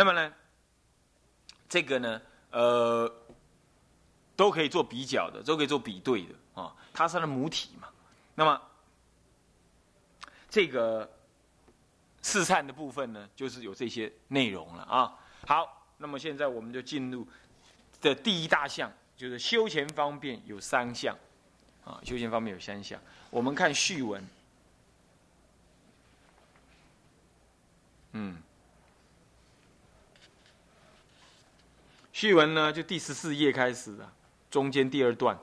那么呢，这个呢，呃，都可以做比较的，都可以做比对的啊。它是它的母体嘛。那么这个四善的部分呢，就是有这些内容了啊。好，那么现在我们就进入的第一大项，就是修前方便有三项啊。修前方面有三项，我们看序文。嗯，序文呢，就第十四页开始的，中间第二段。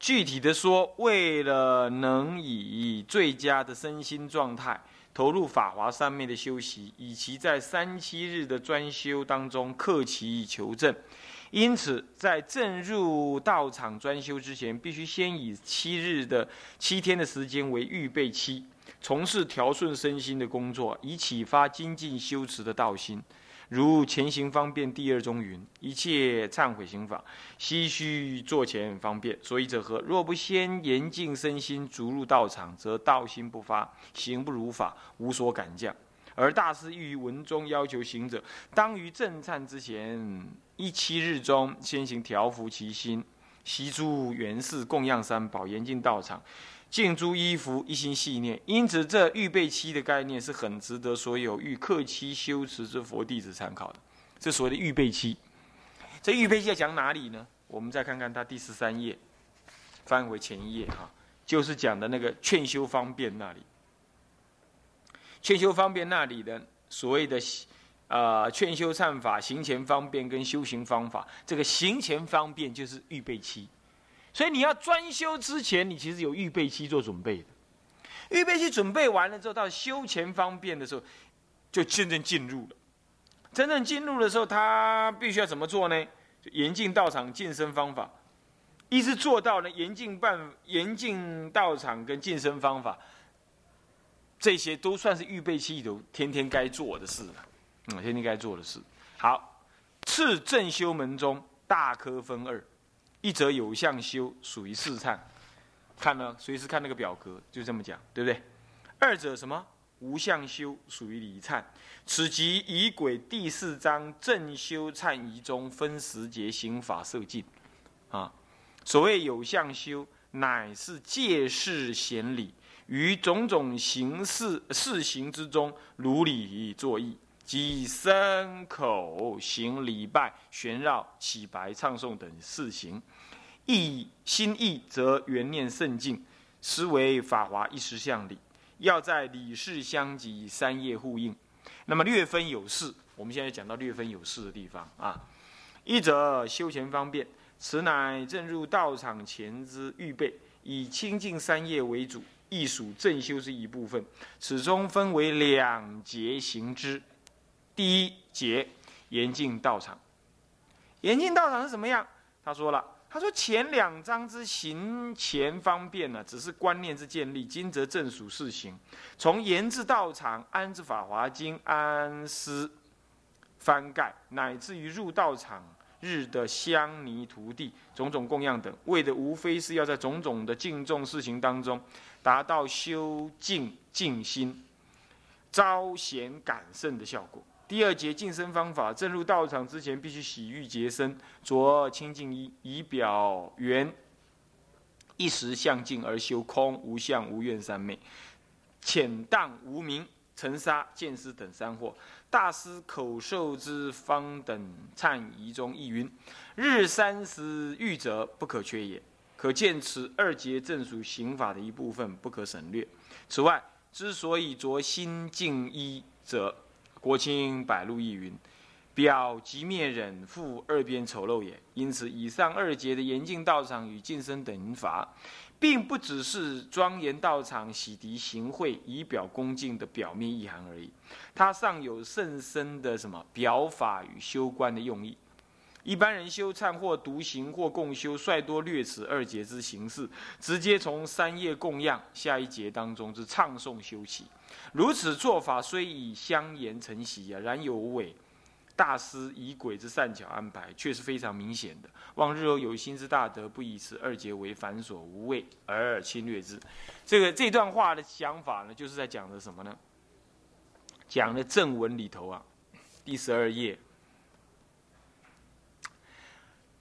具体的说，为了能以最佳的身心状态投入法华三昧的修习，以及在三七日的专修当中克其求证，因此在正入道场专修之前，必须先以七日的七天的时间为预备期。从事调顺身心的工作，以启发精进修持的道心。如前行方便第二中云：一切忏悔行法，悉须坐前方便。所以者何？若不先严净身心，逐入道场，则道心不发，行不如法，无所感降。而大师欲于文中要求行者，当于正忏之前一七日中，先行调伏其心，习诸缘事供养三宝，严禁道场。净诸衣服，一心系念。因此，这预备期的概念是很值得所有欲克期修持之佛弟子参考的。这所谓的预备期，这预备期要讲哪里呢？我们再看看它第十三页，翻回前一页哈，就是讲的那个劝修方便那里。劝修方便那里的所谓的啊，劝修忏法行前方便跟修行方法，这个行前方便就是预备期。所以你要专修之前，你其实有预备期做准备的。预备期准备完了之后，到修前方便的时候，就真正进入了。真正进入的时候，他必须要怎么做呢？严禁道场晋升方法，一直做到呢严禁办严禁道场跟晋升方法，这些都算是预备期里头天天该做的事了。嗯，天天该做的事。好，次正修门中大科分二。一则有相修属于试忏，看了随时看那个表格，就这么讲，对不对？二者什么无相修属于离忏，此即仪轨第四章正修忏仪中分十节行法设境啊。所谓有相修，乃是借事显理，于种种形式事行之中，如理作意，即身口行礼拜、旋绕、起白、唱诵等事行。意心意则缘念甚净，实为法华一时相理。要在理事相及，三业互应。那么略分有事，我们现在讲到略分有事的地方啊。一则修前方便，此乃正入道场前之预备，以清净三业为主，亦属正修之一部分。此中分为两节行之。第一节严禁道场，严禁道场是怎么样？他说了。他说：“前两章之行前方便呢，只是观念之建立；今则正属事行。从研制道场、安置法华经、安师翻盖，乃至于入道场日的香泥徒弟、种种供养等，为的无非是要在种种的敬重事情当中，达到修静静心、招贤感圣的效果。”第二节净身方法，正入道场之前，必须洗浴洁身，着清净衣，以表圆一时相净而修空无相无愿三昧，浅荡无名尘沙见思等三惑。大师口授之方等忏仪中亦云：日三时欲者不可缺也。可见此二节正属刑法的一部分，不可省略。此外，之所以着心净衣者，国清百路亦云：“表即灭忍，复二边丑陋也。”因此，以上二节的严禁道场与净身等法，并不只是庄严道场洗涤行贿以表恭敬的表面意涵而已，它尚有甚深的什么表法与修观的用意。一般人修忏或独行或共修，率多略此二节之形式，直接从三业供养下一节当中之唱诵修起。如此做法虽以香言成习啊，然有违大师以鬼之善巧安排，却是非常明显的。望日后有心之大德，不以此二节为繁琐无谓而侵略之。这个这段话的想法呢，就是在讲的什么呢？讲的正文里头啊，第十二页。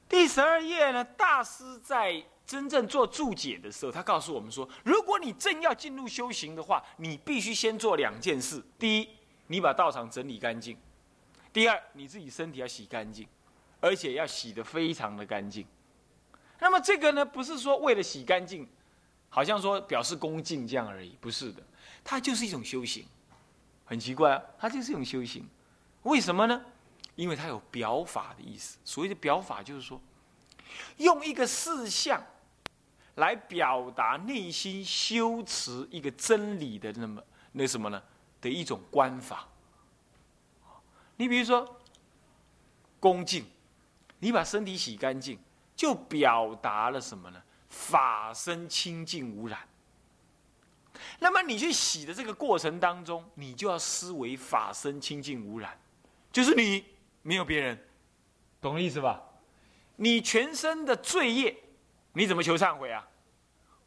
第十二页呢，大师在真正做注解的时候，他告诉我们说：如果你正要进入修行的话，你必须先做两件事。第一，你把道场整理干净；第二，你自己身体要洗干净，而且要洗得非常的干净。那么这个呢，不是说为了洗干净，好像说表示恭敬这样而已，不是的，它就是一种修行。很奇怪啊，它就是一种修行。为什么呢？因为它有表法的意思，所谓的表法就是说，用一个事项来表达内心修持一个真理的那么那什么呢的一种观法。你比如说恭敬，你把身体洗干净，就表达了什么呢？法身清净无染。那么你去洗的这个过程当中，你就要思维法身清净无染，就是你。没有别人，懂了意思吧？你全身的罪业，你怎么求忏悔啊？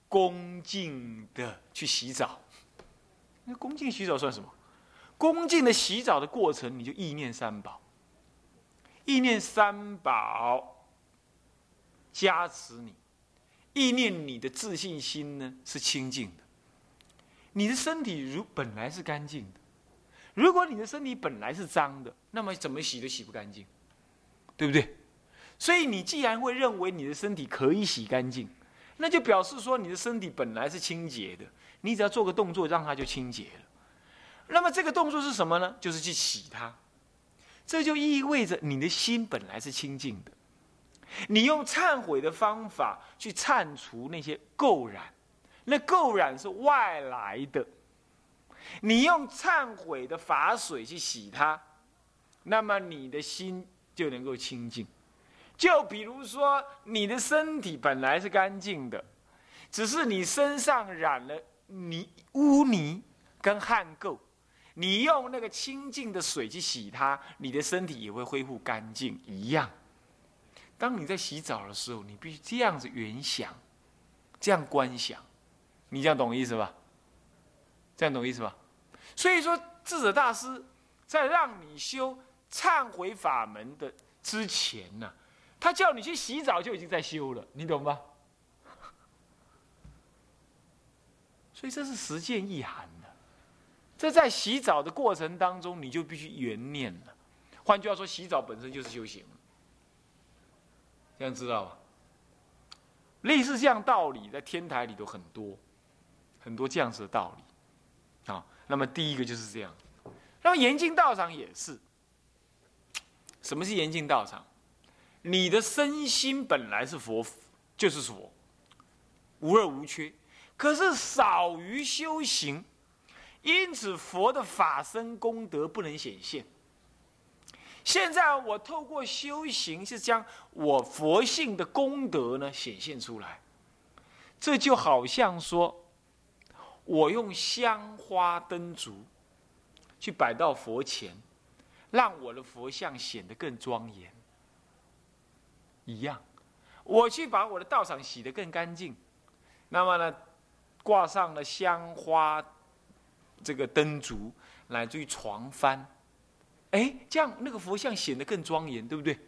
恭敬的去洗澡。那恭敬洗澡算什么？恭敬的洗澡的过程，你就意念三宝，意念三宝加持你，意念你的自信心呢是清净的。你的身体如本来是干净的。如果你的身体本来是脏的，那么怎么洗都洗不干净，对不对？所以你既然会认为你的身体可以洗干净，那就表示说你的身体本来是清洁的，你只要做个动作，让它就清洁了。那么这个动作是什么呢？就是去洗它。这就意味着你的心本来是清净的，你用忏悔的方法去忏除那些垢染，那垢染是外来的。你用忏悔的法水去洗它，那么你的心就能够清净。就比如说，你的身体本来是干净的，只是你身上染了泥污泥跟汗垢，你用那个清净的水去洗它，你的身体也会恢复干净一样。当你在洗澡的时候，你必须这样子原想，这样观想，你这样懂意思吧？这样懂意思吧？所以说，智者大师在让你修忏悔法门的之前呢，他叫你去洗澡就已经在修了，你懂吗？所以这是实践意涵的。这在洗澡的过程当中，你就必须原念了。换句话说，洗澡本身就是修行。这样知道吧？类似这样道理，在天台里头很多，很多这样子的道理。那么第一个就是这样，那么严禁道场也是。什么是严禁道场？你的身心本来是佛，就是佛，无二无缺，可是少于修行，因此佛的法身功德不能显现。现在我透过修行，是将我佛性的功德呢显现出来，这就好像说。我用香花灯烛去摆到佛前，让我的佛像显得更庄严。一样，我去把我的道场洗得更干净，那么呢，挂上了香花这个灯烛，乃至于床幡，哎，这样那个佛像显得更庄严，对不对？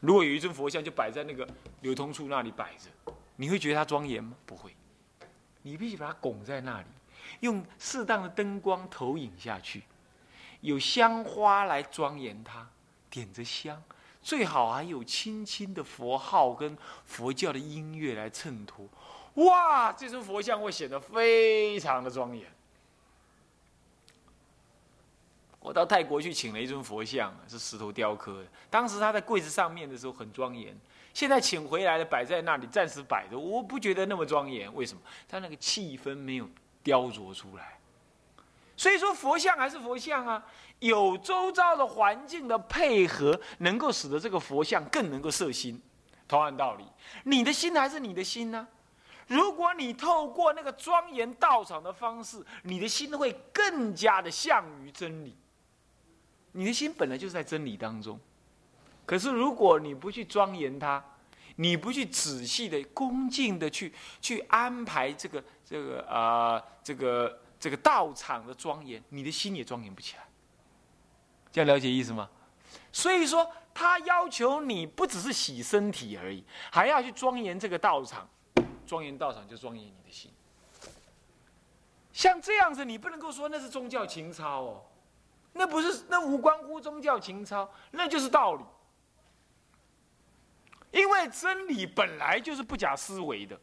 如果有一尊佛像就摆在那个流通处那里摆着，你会觉得它庄严吗？不会。你必须把它拱在那里，用适当的灯光投影下去，有香花来庄严它，点着香，最好还有轻轻的佛号跟佛教的音乐来衬托。哇，这尊佛像会显得非常的庄严。我到泰国去请了一尊佛像，是石头雕刻的，当时他在柜子上面的时候很庄严。现在请回来的摆在那里，暂时摆着，我不觉得那么庄严。为什么？他那个气氛没有雕琢出来。所以说，佛像还是佛像啊，有周遭的环境的配合，能够使得这个佛像更能够摄心。同样道理，你的心还是你的心呢？如果你透过那个庄严道场的方式，你的心会更加的向于真理。你的心本来就是在真理当中。可是，如果你不去庄严它，你不去仔细的、恭敬的去去安排这个、这个啊、这个、这个道场的庄严，你的心也庄严不起来。这样了解意思吗？所以说，他要求你不只是洗身体而已，还要去庄严这个道场。庄严道场就庄严你的心。像这样子，你不能够说那是宗教情操哦，那不是，那无关乎宗教情操，那就是道理。因为真理本来就是不假思维的，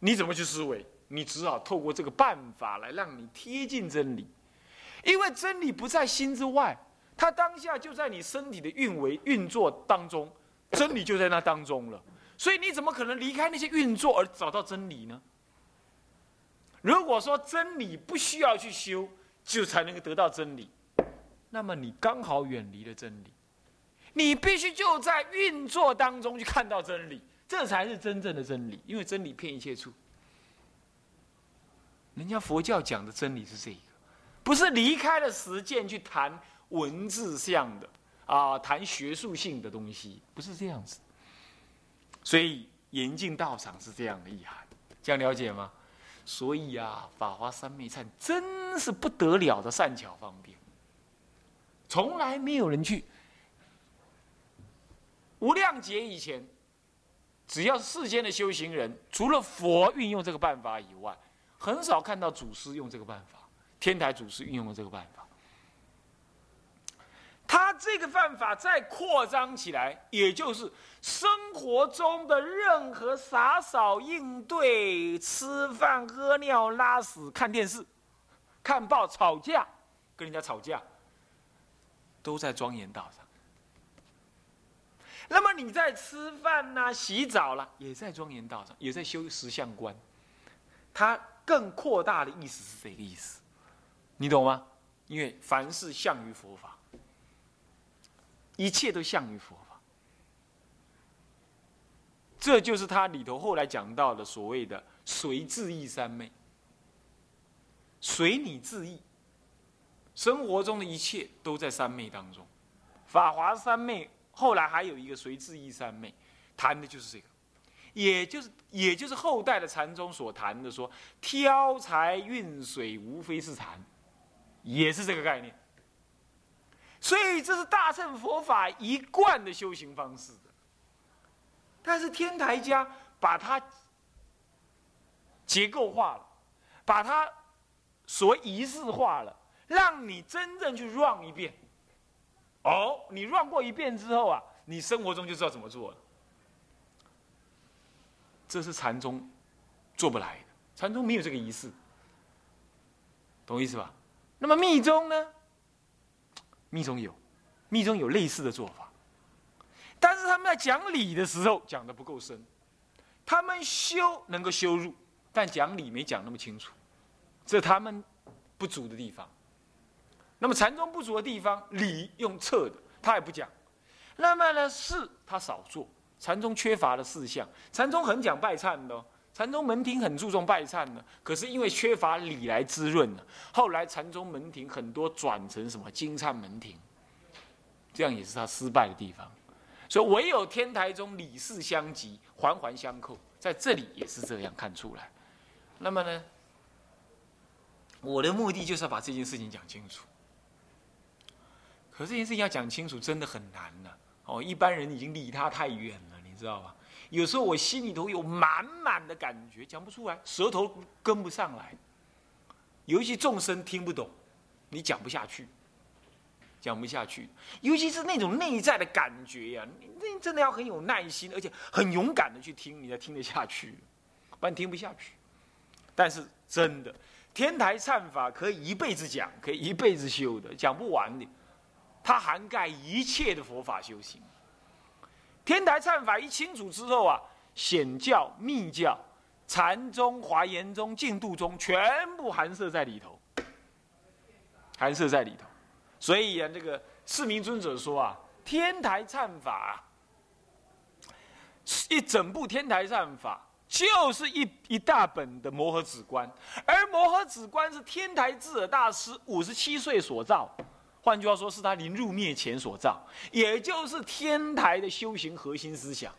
你怎么去思维？你只好透过这个办法来让你贴近真理。因为真理不在心之外，它当下就在你身体的运维运作当中，真理就在那当中了。所以你怎么可能离开那些运作而找到真理呢？如果说真理不需要去修，就才能够得到真理，那么你刚好远离了真理。你必须就在运作当中去看到真理，这才是真正的真理。因为真理骗一切处。人家佛教讲的真理是这个，不是离开了实践去谈文字上的啊，谈学术性的东西，不是这样子。所以严禁道场是这样的意涵，这样了解吗？所以啊，法华三昧忏真是不得了的善巧方便，从来没有人去。无量劫以前，只要世间的修行人，除了佛运用这个办法以外，很少看到祖师用这个办法。天台祖师运用了这个办法，他这个办法再扩张起来，也就是生活中的任何洒扫应对、吃饭、喝尿、拉屎、看电视、看报、吵架，跟人家吵架，都在庄严道上。那么你在吃饭呐、洗澡啦，也在庄严道上，也在修十相观。它更扩大的意思是这个意思，你懂吗？因为凡事向于佛法，一切都向于佛法，这就是他里头后来讲到的所谓的“随自意三昧”，随你自意。生活中的一切都在三昧当中，法华三昧。后来还有一个随智意三昧，谈的就是这个，也就是也就是后代的禅宗所谈的说，挑柴运水无非是禅，也是这个概念。所以这是大乘佛法一贯的修行方式但是天台家把它结构化了，把它所仪式化了，让你真正去 run 一遍。哦，你乱过一遍之后啊，你生活中就知道怎么做了。这是禅宗做不来的，禅宗没有这个仪式，懂意思吧？那么密宗呢？密宗有，密宗有类似的做法，但是他们在讲理的时候讲的不够深，他们修能够修入，但讲理没讲那么清楚，这他们不足的地方。那么禅宗不足的地方，理用测的，他也不讲。那么呢，事他少做。禅宗缺乏的四项，禅宗很讲拜忏的，禅宗门庭很注重拜忏的。可是因为缺乏理来滋润呢，后来禅宗门庭很多转成什么金忏门庭，这样也是他失败的地方。所以唯有天台宗理事相及，环环相扣，在这里也是这样看出来。那么呢，我的目的就是要把这件事情讲清楚。可这件事情要讲清楚，真的很难呢。哦，一般人已经离他太远了，你知道吧？有时候我心里头有满满的感觉，讲不出来，舌头跟不上来。尤其众生听不懂，你讲不下去，讲不下去。尤其是那种内在的感觉呀，你真的要很有耐心，而且很勇敢的去听，你才听得下去，不然听不下去。但是真的，天台忏法可以一辈子讲，可以一辈子修的，讲不完的。它涵盖一切的佛法修行。天台忏法一清楚之后啊，显教、密教、禅宗、华严宗、净土宗全部含摄在里头，含摄在里头。所以啊，这个四明尊者说啊，天台忏法一整部天台忏法就是一一大本的摩诃止观，而摩诃止观是天台智者大师五十七岁所造。换句话说，是他临入灭前所造，也就是天台的修行核心思想。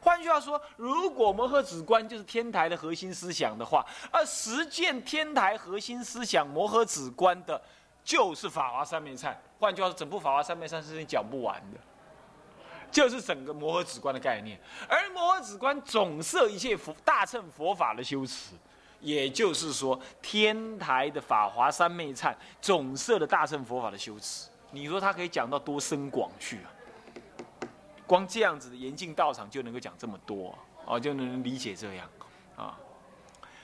换句话说，如果摩诃止观就是天台的核心思想的话，而实践天台核心思想摩诃止观的就是《法华三昧忏》。换句话说，整部《法华三昧忏》是你讲不完的，就是整个摩诃止观的概念。而摩诃止观总摄一切佛大乘佛法的修持，也就是说，天台的《法华三昧忏》总摄的大乘佛法的修持。你说他可以讲到多深广去啊？光这样子的严禁道场就能够讲这么多啊，就能理解这样啊。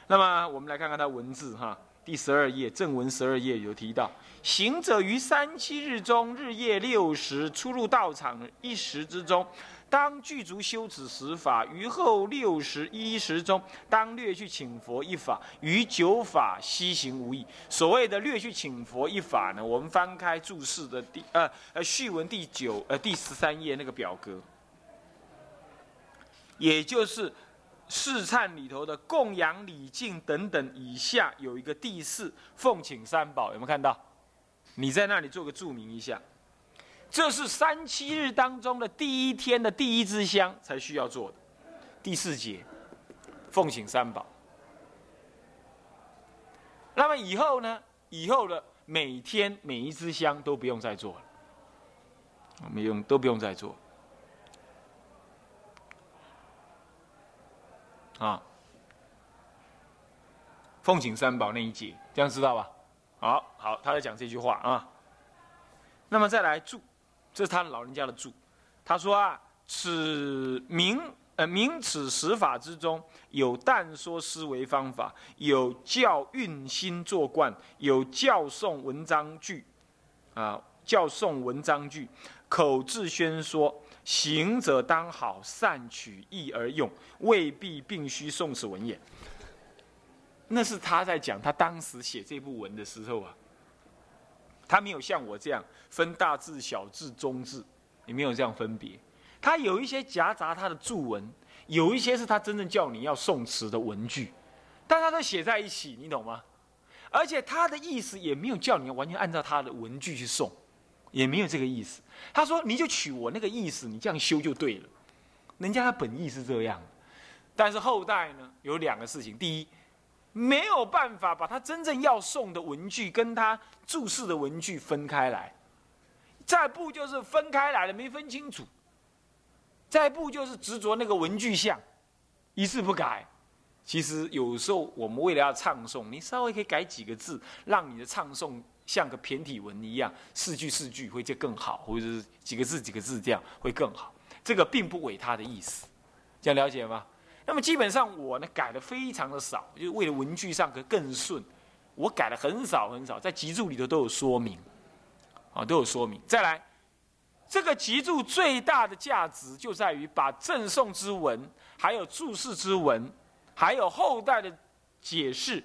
那么我们来看看他文字哈。第十二页正文十二页有提到，行者于三七日中日夜六时出入道场一时之中，当具足修此十法；于后六十一时中，当略去请佛一法；于九法悉行无异。所谓的略去请佛一法呢，我们翻开注释的第呃呃序文第九呃第十三页那个表格，也就是。试忏里头的供养礼敬等等，以下有一个第四奉请三宝，有没有看到？你在那里做个注明一下。这是三七日当中的第一天的第一支香才需要做的。第四节，奉请三宝。那么以后呢？以后的每天每一支香都不用再做了，没用都不用再做。啊，奉请三宝那一节，这样知道吧？好好，他在讲这句话啊。那么再来注，这是他老人家的注。他说啊，此明呃明此十法之中，有但说思维方法，有教运心作观，有教诵文章句，啊教诵文章句，口自宣说。行者当好善取义而用，未必并须诵此文也。那是他在讲他当时写这部文的时候啊，他没有像我这样分大字、小字、中字，也没有这样分别。他有一些夹杂他的注文，有一些是他真正叫你要诵词的文句，但他都写在一起，你懂吗？而且他的意思也没有叫你完全按照他的文句去诵。也没有这个意思。他说：“你就取我那个意思，你这样修就对了。”人家的本意是这样，但是后代呢有两个事情：第一，没有办法把他真正要送的文具跟他注释的文具分开来；再不就是分开来了没分清楚；再不就是执着那个文具像，一字不改。其实有时候我们为了要唱诵，你稍微可以改几个字，让你的唱诵。像个骈体文一样，四句四句会就更好，或者是几个字几个字这样会更好。这个并不违他的意思，这样了解吗？那么基本上我呢改的非常的少，就是为了文句上可更顺，我改的很少很少，在集注里头都有说明，啊都有说明。再来，这个集注最大的价值就在于把赠送之文，还有注释之文，还有后代的解释。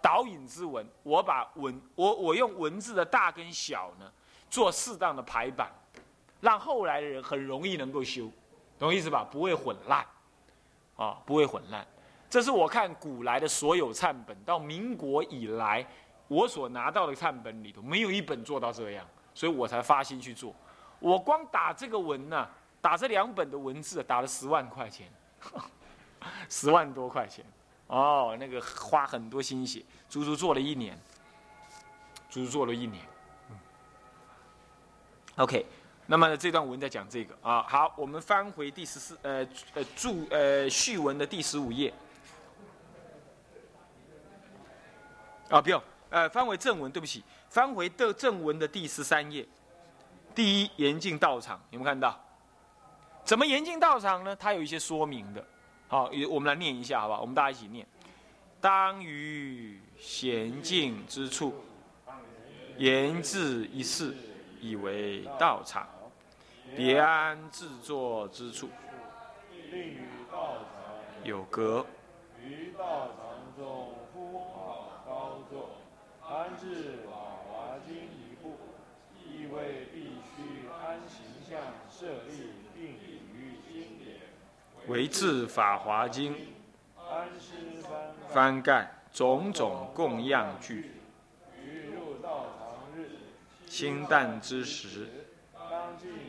导引之文，我把文我我用文字的大跟小呢，做适当的排版，让后来的人很容易能够修，懂意思吧？不会混乱，啊，不会混乱。这是我看古来的所有忏本，到民国以来，我所拿到的忏本里头，没有一本做到这样，所以我才发心去做。我光打这个文呢，打这两本的文字，打了十万块钱，十万多块钱。哦，那个花很多心血，足足做了一年，足足做了一年。OK，那么这段文在讲这个啊。好，我们翻回第十四呃呃注呃序文的第十五页。啊，不用，呃，翻回正文，对不起，翻回的正文的第十三页。第一，严禁道场，有没有看到？怎么严禁道场呢？它有一些说明的。好，我们来念一下，好吧？我们大家一起念：当于娴静之处，言自一事，以为道场；别安自作之处，有格。于道场中呼好高坐，安置法华经一部，亦为必须安形象设立，并于经典。为治法华经》，翻盖种种供养具，于入道场日清淡之时，当尽扫地，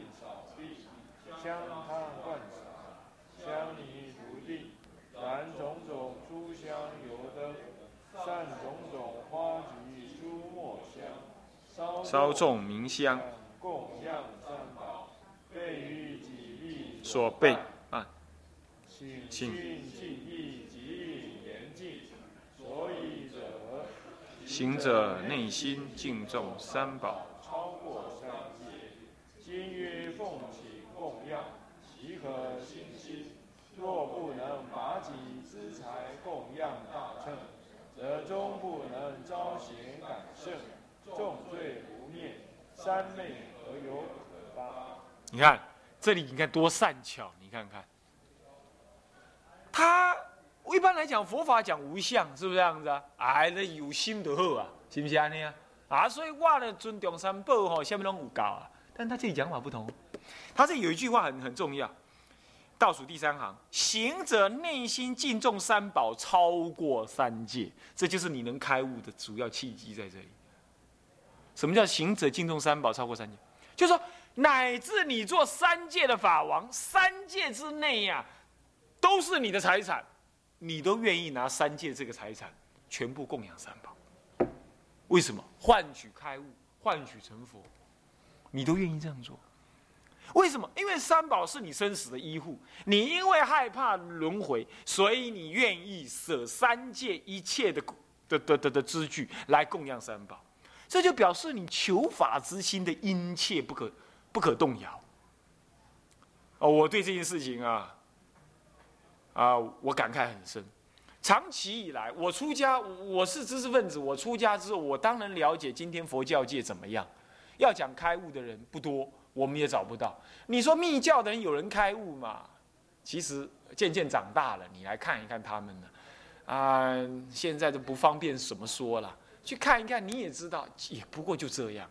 香汤灌洒，香泥涂地，燃种种诸香油灯，散种种花菊诸末香，烧稍众明香，供养三宝，备于己意所备啊，请请君敬意及严禁，所以者行者内心敬重三宝，超过三界。今曰奉请供养，岂可心心？若不能拔己资财供养大乘，则终不能招贤感圣，重罪不灭，三昧何有可发？你看这里，你看多善巧，你看看，他一般来讲佛法讲无相，是不是这样子啊？哎，那有心就好啊，是不是安尼啊？啊，所以我呢尊重三宝吼，下面拢有教啊。但他这里讲法不同，他这有一句话很很重要，倒数第三行，行者内心敬重三宝，超过三界，这就是你能开悟的主要契机在这里。什么叫行者敬重三宝，超过三界？就是说，乃至你做三界的法王，三界之内呀、都是你的财产，你都愿意拿三界这个财产全部供养三宝。为什么？换取开悟，换取成佛，你都愿意这样做。为什么？因为三宝是你生死的依护，你因为害怕轮回，所以你愿意舍三界一切的的的的的资具来供养三宝。这就表示你求法之心的殷切不可不可动摇。哦，我对这件事情啊，啊，我感慨很深。长期以来，我出家，我是知识分子。我出家之后，我当然了解今天佛教界怎么样。要讲开悟的人不多，我们也找不到。你说密教的人有人开悟吗？其实渐渐长大了，你来看一看他们呢，啊，现在都不方便怎么说了。去看一看，你也知道，也不过就这样。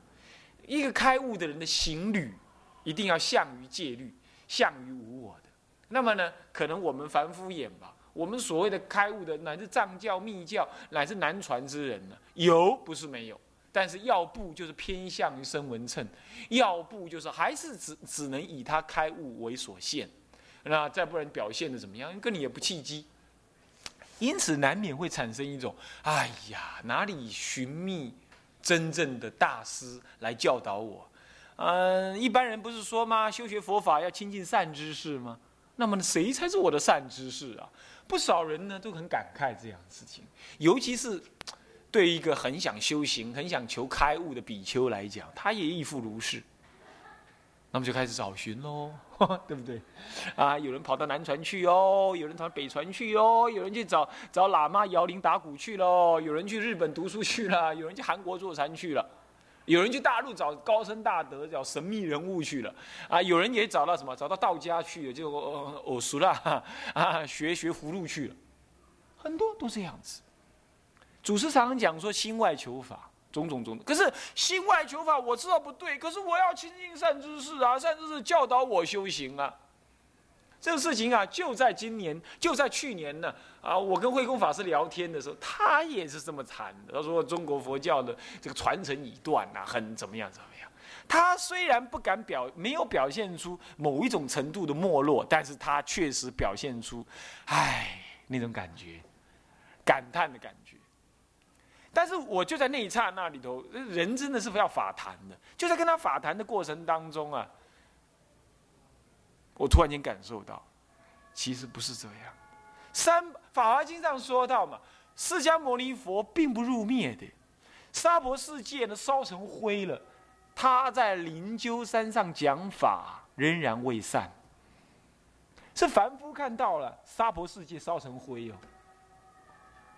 一个开悟的人的行旅，一定要向于戒律，向于无我的。那么呢，可能我们凡夫眼吧，我们所谓的开悟的，乃至藏教、密教，乃至南传之人呢，有不是没有，但是要不就是偏向于声闻称，要不就是还是只只能以他开悟为所限。那再不然表现的怎么样，跟你也不契机。因此难免会产生一种，哎呀，哪里寻觅真正的大师来教导我？嗯，一般人不是说吗？修学佛法要亲近善知识吗？那么谁才是我的善知识啊？不少人呢都很感慨这样的事情，尤其是对一个很想修行、很想求开悟的比丘来讲，他也亦复如是。那么就开始找寻喽，对不对？啊，有人跑到南传去哦，有人跑到北传去哦，有人去找找喇嘛摇铃打鼓去喽，有人去日本读书去了，有人去韩国坐禅去了，有人去大陆找高僧大德、找神秘人物去了，啊，有人也找到什么？找到道家去了，就偶熟了啊，学学葫芦去了，很多都这样子。祖师常常讲说，心外求法。种种种，可是心外求法，我知道不对，可是我要亲近善知识啊，善知识教导我修行啊。这个事情啊，就在今年，就在去年呢啊，我跟慧空法师聊天的时候，他也是这么谈的。他说中国佛教的这个传承已断啊，很怎么样怎么样。他虽然不敢表，没有表现出某一种程度的没落，但是他确实表现出，唉，那种感觉，感叹的感觉。但是我就在那一刹那里头，人真的是要法谈的。就在跟他法谈的过程当中啊，我突然间感受到，其实不是这样。三《法华经》上说到嘛，释迦牟尼佛并不入灭的，娑婆世界呢烧成灰了，他在灵鹫山上讲法仍然未散。是凡夫看到了娑婆世界烧成灰哦。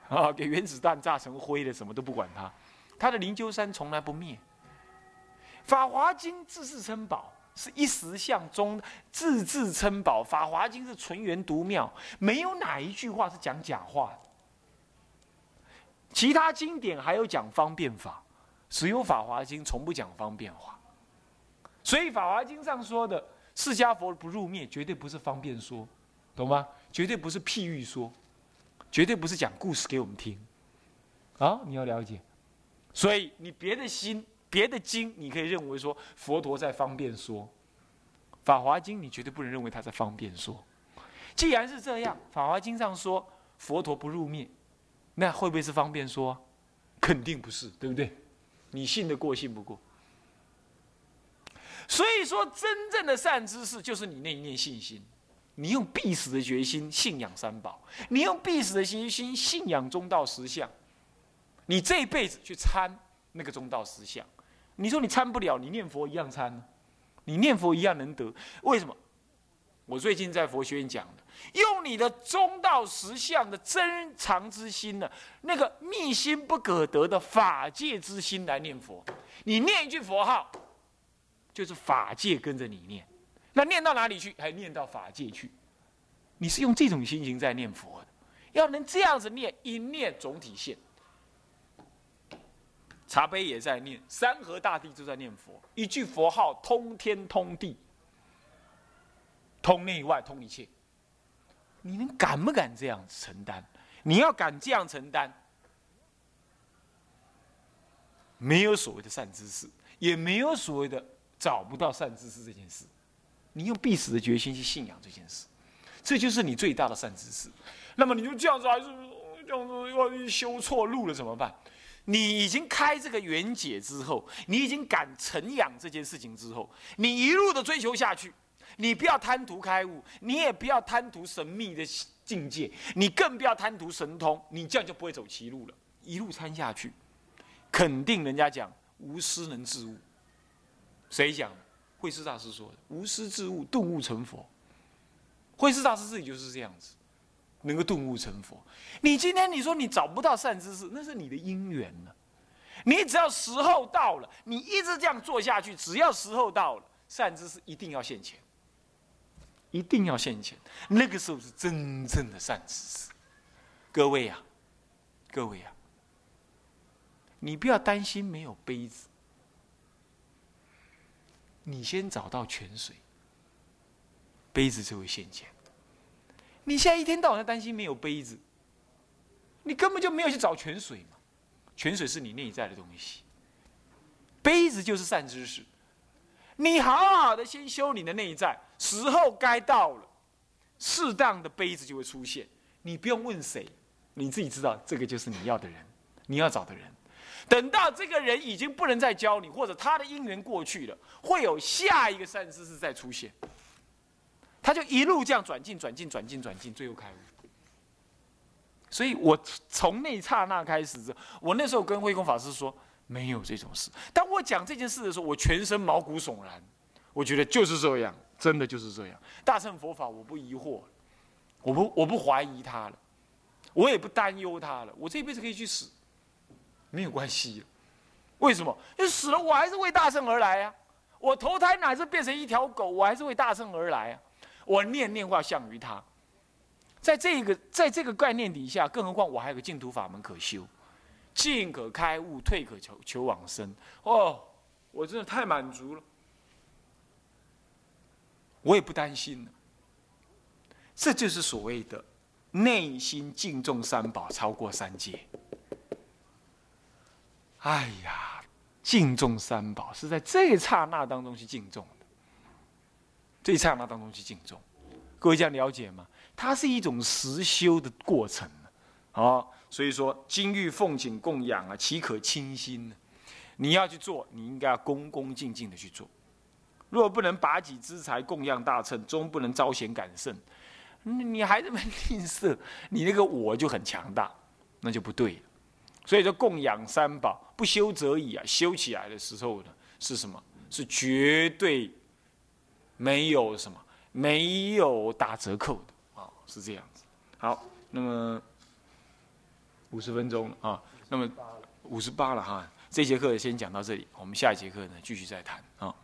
啊，给原子弹炸成灰了，什么都不管它。他的灵鹫山从来不灭。法华经自自称宝，是一时相中自自称宝。法华经是纯元独妙，没有哪一句话是讲假话的。其他经典还有讲方便法，只有法华经从不讲方便法。所以法华经上说的释迦佛不入灭，绝对不是方便说，懂吗？绝对不是譬喻说。绝对不是讲故事给我们听，啊，你要了解。所以你别的心、别的经，你可以认为说佛陀在方便说，《法华经》你绝对不能认为他在方便说。既然是这样，《法华经》上说佛陀不入灭，那会不会是方便说？肯定不是，对不对？你信得过信不过？所以说，真正的善知识就是你那一念信心，你用必死的决心信仰三宝，你用必死的信心信仰中道实相，你这一辈子去参那个中道实相，你说你参不了，你念佛一样参呢，你念佛一样能得，为什么？我最近在佛学院讲的，用你的中道实相的真常之心呢，那个密心不可得的法界之心来念佛，你念一句佛号。就是法界跟着你念，那念到哪里去？还念到法界去。你是用这种心情在念佛的，要能这样子念，一念总体现。茶杯也在念，山河大地都在念佛，一句佛号通天通地，通内外通一切。你能敢不敢这样承担？你要敢这样承担，没有所谓的善知识，也没有所谓的。找不到善知识这件事，你用必死的决心去信仰这件事，这就是你最大的善知识。那么你就这样子还是这样子万一修错路了怎么办？你已经开这个缘解之后，你已经敢承养这件事情之后，你一路的追求下去，你不要贪图开悟，你也不要贪图神秘的境界，你更不要贪图神通，你这样就不会走歧路了。一路参下去，肯定人家讲无师能自悟。谁讲？慧师大师说的“无师自悟，顿悟成佛”。慧师大师自己就是这样子，能够顿悟成佛。你今天你说你找不到善知识，那是你的因缘呢。你只要时候到了，你一直这样做下去，只要时候到了，善知识一定要现前，一定要现前。那个时候是真正的善知识。各位呀，各位呀，你不要担心没有杯子。你先找到泉水，杯子就会现前。你现在一天到晚在担心没有杯子，你根本就没有去找泉水嘛。泉水是你内在的东西，杯子就是善知识。你好好的先修你的内在，时候该到了，适当的杯子就会出现。你不用问谁，你自己知道，这个就是你要的人，你要找的人。等到这个人已经不能再教你，或者他的因缘过去了，会有下一个善知识再出现，他就一路这样转进、转进、转进、转进，最后开悟。所以我从那刹那开始，我那时候跟慧空法师说，没有这种事。当我讲这件事的时候，我全身毛骨悚然，我觉得就是这样，真的就是这样。大乘佛法，我不疑惑，我不我不怀疑他了，我也不担忧他了，我这辈子可以去死。没有关系，为什么？因为死了，我还是为大圣而来呀。我投胎乃至变成一条狗，我还是为大圣而来啊。我念念化相于他，在这个在这个概念底下，更何况我还有个净土法门可修，进可开悟，退可求求往生。哦，我真的太满足了，我也不担心了。这就是所谓的内心敬重三宝，超过三界。哎呀，敬重三宝是在这一刹那当中去敬重的，这一刹那当中去敬重，各位这样了解吗？它是一种实修的过程啊，所以说金玉奉请供养啊，岂可轻心呢？你要去做，你应该要恭恭敬敬的去做。若不能拔己之财供养大乘，终不能招贤感圣，你还这么吝啬，你那个我就很强大，那就不对了。所以说供养三宝不修则已啊，修起来的时候呢，是什么？是绝对没有什么，没有打折扣的啊，是这样子。好，那么五十分钟啊，那么五十八了哈，这节课先讲到这里，我们下一节课呢继续再谈啊。